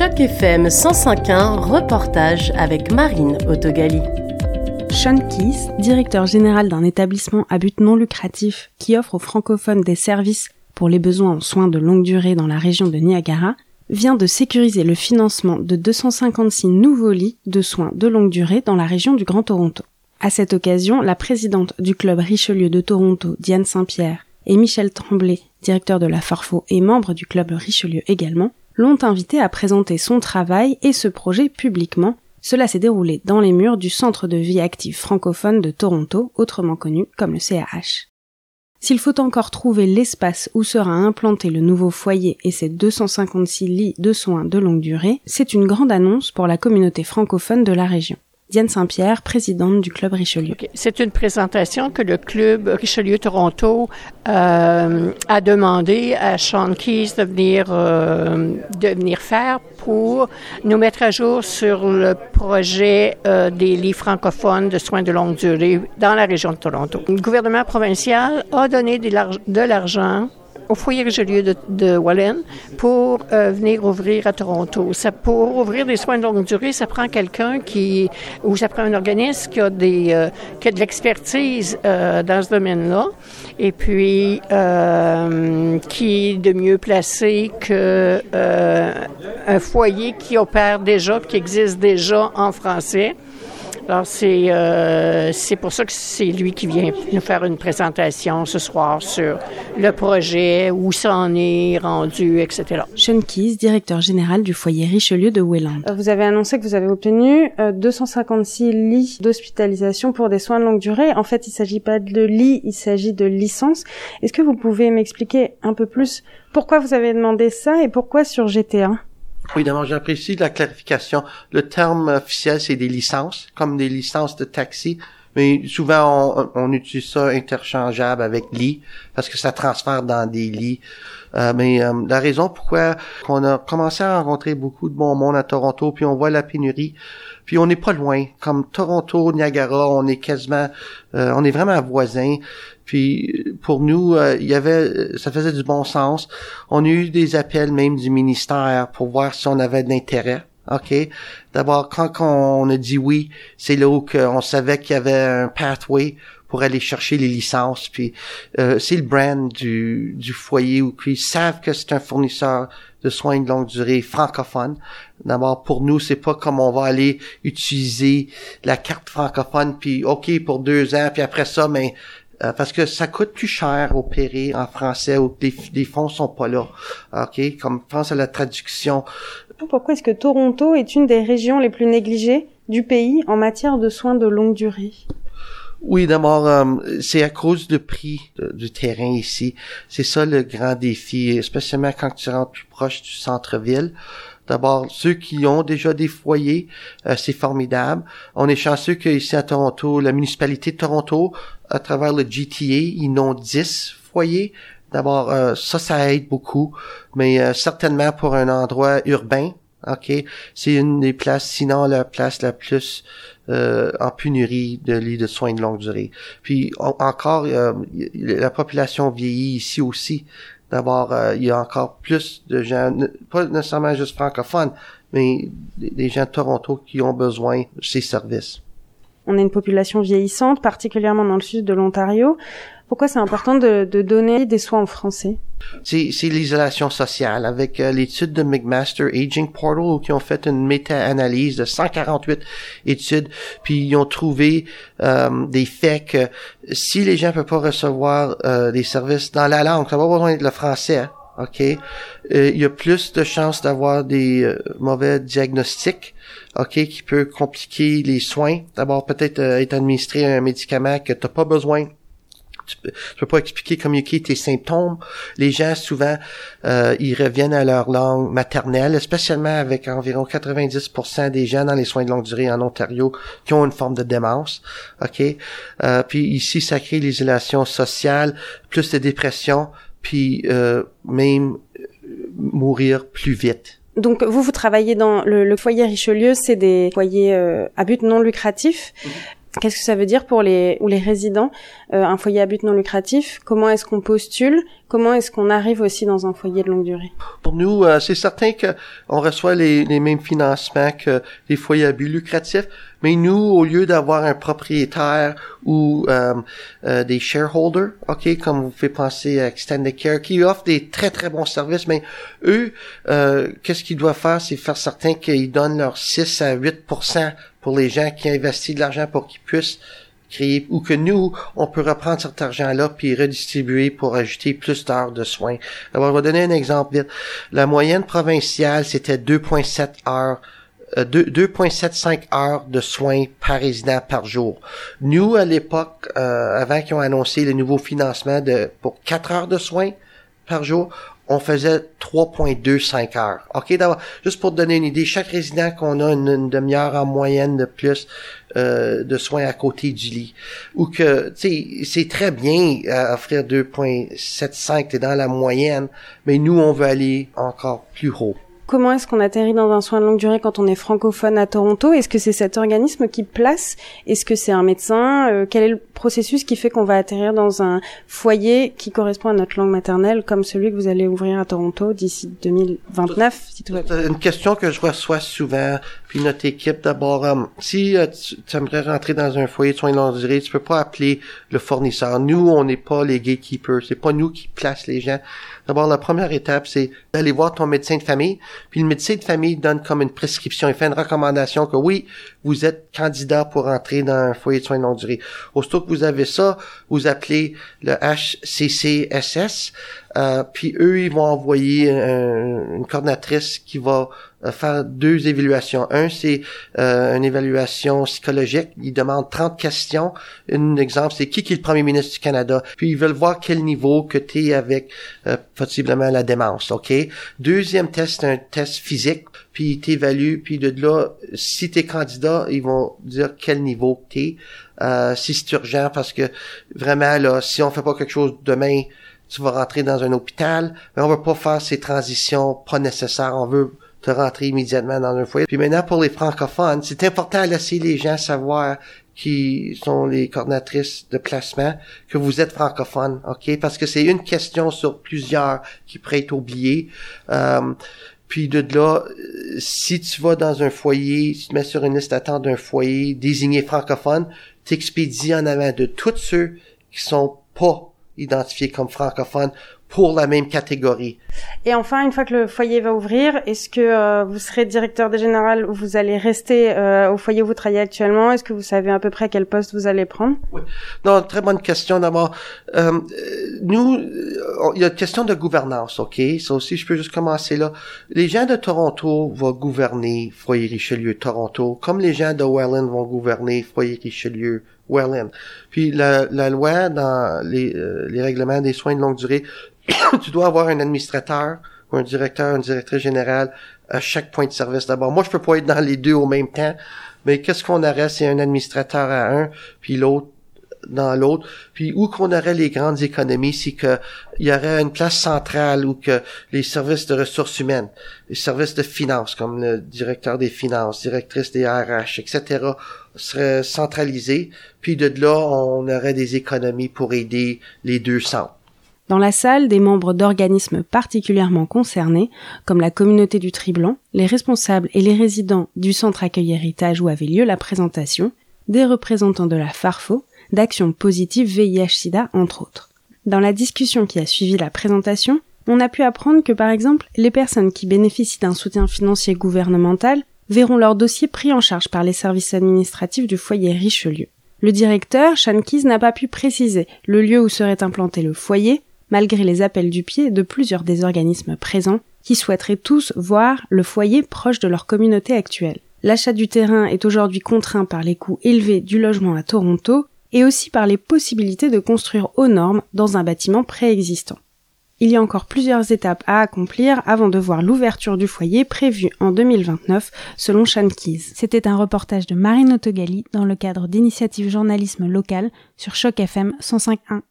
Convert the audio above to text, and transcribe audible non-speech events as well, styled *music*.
Choc FM 105.1, reportage avec Marine Autogali. Sean Keys, directeur général d'un établissement à but non lucratif qui offre aux francophones des services pour les besoins en soins de longue durée dans la région de Niagara, vient de sécuriser le financement de 256 nouveaux lits de soins de longue durée dans la région du Grand Toronto. À cette occasion, la présidente du club Richelieu de Toronto, Diane Saint-Pierre, et Michel Tremblay, directeur de la Farfo et membre du club Richelieu également, l'ont invité à présenter son travail et ce projet publiquement. Cela s'est déroulé dans les murs du Centre de vie active francophone de Toronto, autrement connu comme le CAH. S'il faut encore trouver l'espace où sera implanté le nouveau foyer et ses 256 lits de soins de longue durée, c'est une grande annonce pour la communauté francophone de la région. Diane Saint-Pierre, présidente du Club Richelieu. C'est une présentation que le Club Richelieu Toronto euh, a demandé à Sean Keys de venir, euh, de venir faire pour nous mettre à jour sur le projet euh, des lits francophones de soins de longue durée dans la région de Toronto. Le gouvernement provincial a donné de l'argent au foyer Richelieu de, de Wallen pour euh, venir ouvrir à Toronto. Ça, pour ouvrir des soins de longue durée, ça prend quelqu'un qui, ou ça prend un organisme qui a des, euh, qui a de l'expertise euh, dans ce domaine-là, et puis qui est de mieux placé que un foyer qui opère déjà, qui existe déjà en français. Alors, c'est, euh, c'est pour ça que c'est lui qui vient nous faire une présentation ce soir sur le projet, où ça en est rendu, etc. Sean Keys, directeur général du foyer Richelieu de Welland. Euh, vous avez annoncé que vous avez obtenu 256 euh, lits d'hospitalisation pour des soins de longue durée. En fait, il s'agit pas de lits, il s'agit de licences. Est-ce que vous pouvez m'expliquer un peu plus pourquoi vous avez demandé ça et pourquoi sur GTA? D'abord, j'apprécie la clarification. Le terme officiel, c'est des licences, comme des licences de taxi. Mais souvent, on, on utilise ça interchangeable avec lit, parce que ça transfère dans des lits. Euh, mais euh, la raison pourquoi on a commencé à rencontrer beaucoup de bon monde à Toronto, puis on voit la pénurie, puis on n'est pas loin. Comme Toronto, Niagara, on est quasiment, euh, on est vraiment voisins. Puis pour nous, il y avait, ça faisait du bon sens. On a eu des appels même du ministère pour voir si on avait de. OK? D'abord, quand on a dit oui, c'est là où on savait qu'il y avait un pathway pour aller chercher les licences. Puis euh, c'est le brand du, du foyer où ils savent que c'est un fournisseur de soins de longue durée francophone. D'abord, pour nous, c'est pas comme on va aller utiliser la carte francophone, puis OK pour deux ans, puis après ça, mais euh, parce que ça coûte plus cher opérer en français ou les, les fonds sont pas là. OK? Comme pense à la traduction. Pourquoi est-ce que Toronto est une des régions les plus négligées du pays en matière de soins de longue durée? Oui, d'abord, euh, c'est à cause du prix du terrain ici. C'est ça le grand défi, spécialement quand tu rentres plus proche du centre-ville. D'abord, ceux qui ont déjà des foyers, euh, c'est formidable. On est chanceux qu'ici à Toronto, la municipalité de Toronto, à travers le GTA, ils ont 10 foyers. D'abord, euh, ça, ça aide beaucoup, mais certainement pour un endroit urbain, OK, c'est une des places, sinon la place la plus euh, en pénurie de lits de soins de longue durée. Puis encore, euh, la population vieillit ici aussi. D'abord, euh, il y a encore plus de gens, pas nécessairement juste francophones, mais des gens de Toronto qui ont besoin de ces services. On a une population vieillissante, particulièrement dans le sud de l'Ontario. Pourquoi c'est important de, de, donner des soins en français? C'est, l'isolation sociale. Avec euh, l'étude de McMaster Aging Portal, qui ont fait une méta-analyse de 148 études, puis ils ont trouvé euh, des faits que si les gens peuvent pas recevoir euh, des services dans la langue, ça va pas besoin de le français, OK? Il y a plus de chances d'avoir des mauvais diagnostics, OK, qui peut compliquer les soins. D'abord, peut-être être administré un médicament que tu pas besoin tu peux, peux pas expliquer, communiquer tes symptômes. Les gens, souvent, euh, ils reviennent à leur langue maternelle, spécialement avec environ 90% des gens dans les soins de longue durée en Ontario qui ont une forme de démence. OK? Euh, puis ici, ça crée l'isolation sociale, plus de dépression, puis euh, même mourir plus vite. Donc vous, vous travaillez dans le, foyer Richelieu, c'est des foyers à but non lucratif. Mm-hmm. Qu'est-ce que ça veut dire pour les ou les résidents euh, un foyer à but non lucratif? Comment est-ce qu'on postule? Comment est-ce qu'on arrive aussi dans un foyer de longue durée? Pour nous, euh, c'est certain que on reçoit les, les, mêmes financements que les foyers à but lucratif, mais nous, au lieu d'avoir un propriétaire ou euh, euh, des shareholders, ok, comme vous faites penser à Extended Care, qui offrent des très très bons services, mais eux, qu'est-ce qu'ils doivent faire, c'est faire certain qu'ils donnent leurs 6 à 8 pour les gens qui investissent de l'argent pour qu'ils puissent créer ou que nous, on peut reprendre cet argent-là puis redistribuer pour ajouter plus d'heures de soins. Alors, on va donner un exemple vite. La moyenne provinciale, c'était 2,7 heures 2,75 euh, heures de soins par résident par jour. Nous, à l'époque, euh, avant qu'ils ont annoncé le nouveau financement de pour 4 heures de soins par jour, on faisait 3,25 heures. OK, d'abord, juste pour te donner une idée, chaque résident qu'on a une, demi-heure en moyenne de plus euh, de soins à côté du lit. Ou que, tu sais, c'est très bien à offrir 2,75, t'es dans la moyenne, mais nous, on veut aller encore plus haut. Comment est-ce qu'on atterrit dans un soin de longue durée quand on est francophone à Toronto? Est-ce que c'est cet organisme qui place? Est-ce que c'est un médecin? Euh, Quel est le processus qui fait qu'on va atterrir dans un foyer qui correspond à notre langue maternelle, comme celui que vous allez ouvrir à Toronto d'ici 2029 si tout une question que je reçois souvent, puis notre équipe d'abord. Euh, si euh, tu, aimerais rentrer dans un foyer de soins de longue durée, tu peux pas appeler le fournisseur. Nous, on n'est pas les gatekeepers. C'est pas nous qui placent les gens. D'abord, la première étape, c'est d'aller voir ton médecin de famille. Puis le médecin de famille donne comme une prescription. Il fait une recommandation que oui, vous êtes candidat pour entrer dans un foyer de soins de longue durée. Aussitôt que vous avez ça, vous appelez le HCCSS. Euh, puis eux, ils vont envoyer une coordinatrice qui va faire deux évaluations. Un, c'est euh, une évaluation psychologique. Ils demandent 30 questions. Un exemple, c'est qui qui est le premier ministre du Canada? Puis ils veulent voir quel niveau que tu es avec euh, possiblement la démence. OK? Deuxième test, un test physique. Puis ils t'évaluent. Puis de là, si tu es candidat, ils vont dire quel niveau tu. Euh, si c'est urgent, parce que vraiment, là, si on fait pas quelque chose demain, tu vas rentrer dans un hôpital, mais on veut pas faire ces transitions pas nécessaires. On veut te rentrer immédiatement dans un foyer. Puis maintenant, pour les francophones, c'est important de laisser les gens savoir qui sont les coordinatrices de placement, que vous êtes francophone, OK? Parce que c'est une question sur plusieurs qui pourrait être oubliée. Euh, puis de là, si tu vas dans un foyer, si tu te mets sur une liste d'attente d'un foyer désigné francophone, t'expédies en avant de tous ceux qui sont pas identifiés comme francophones pour la même catégorie. Et enfin, une fois que le foyer va ouvrir, est-ce que euh, vous serez directeur de général ou vous allez rester euh, au foyer où vous travaillez actuellement? Est-ce que vous savez à peu près quel poste vous allez prendre? Oui. Non, très bonne question d'abord. Euh, nous, il y a une question de gouvernance, ok? Ça aussi, je peux juste commencer là. Les gens de Toronto vont gouverner Foyer Richelieu Toronto, comme les gens de Welland vont gouverner Foyer Richelieu Welland. Puis la, la loi dans les, les règlements des soins de longue durée *coughs* tu dois avoir un administrateur ou un directeur, une directrice générale à chaque point de service d'abord. Moi, je peux pas être dans les deux au même temps, mais qu'est-ce qu'on aurait c'est un administrateur à un, puis l'autre dans l'autre. Puis où qu'on aurait les grandes économies, c'est que il y aurait une place centrale où que les services de ressources humaines, les services de finances, comme le directeur des finances, directrice des RH, etc., seraient centralisés. Puis de là, on aurait des économies pour aider les deux centres. Dans la salle, des membres d'organismes particulièrement concernés, comme la communauté du Triblanc, les responsables et les résidents du centre accueil héritage où avait lieu la présentation, des représentants de la FARFO, d'Action Positive VIH-Sida entre autres. Dans la discussion qui a suivi la présentation, on a pu apprendre que par exemple, les personnes qui bénéficient d'un soutien financier gouvernemental verront leur dossier pris en charge par les services administratifs du foyer Richelieu. Le directeur, Sean n'a pas pu préciser le lieu où serait implanté le foyer, malgré les appels du pied de plusieurs des organismes présents qui souhaiteraient tous voir le foyer proche de leur communauté actuelle. L'achat du terrain est aujourd'hui contraint par les coûts élevés du logement à Toronto et aussi par les possibilités de construire aux normes dans un bâtiment préexistant. Il y a encore plusieurs étapes à accomplir avant de voir l'ouverture du foyer prévue en 2029 selon Sean C'était un reportage de Marine Autogali dans le cadre d'initiative journalisme local sur Choc FM 105.1.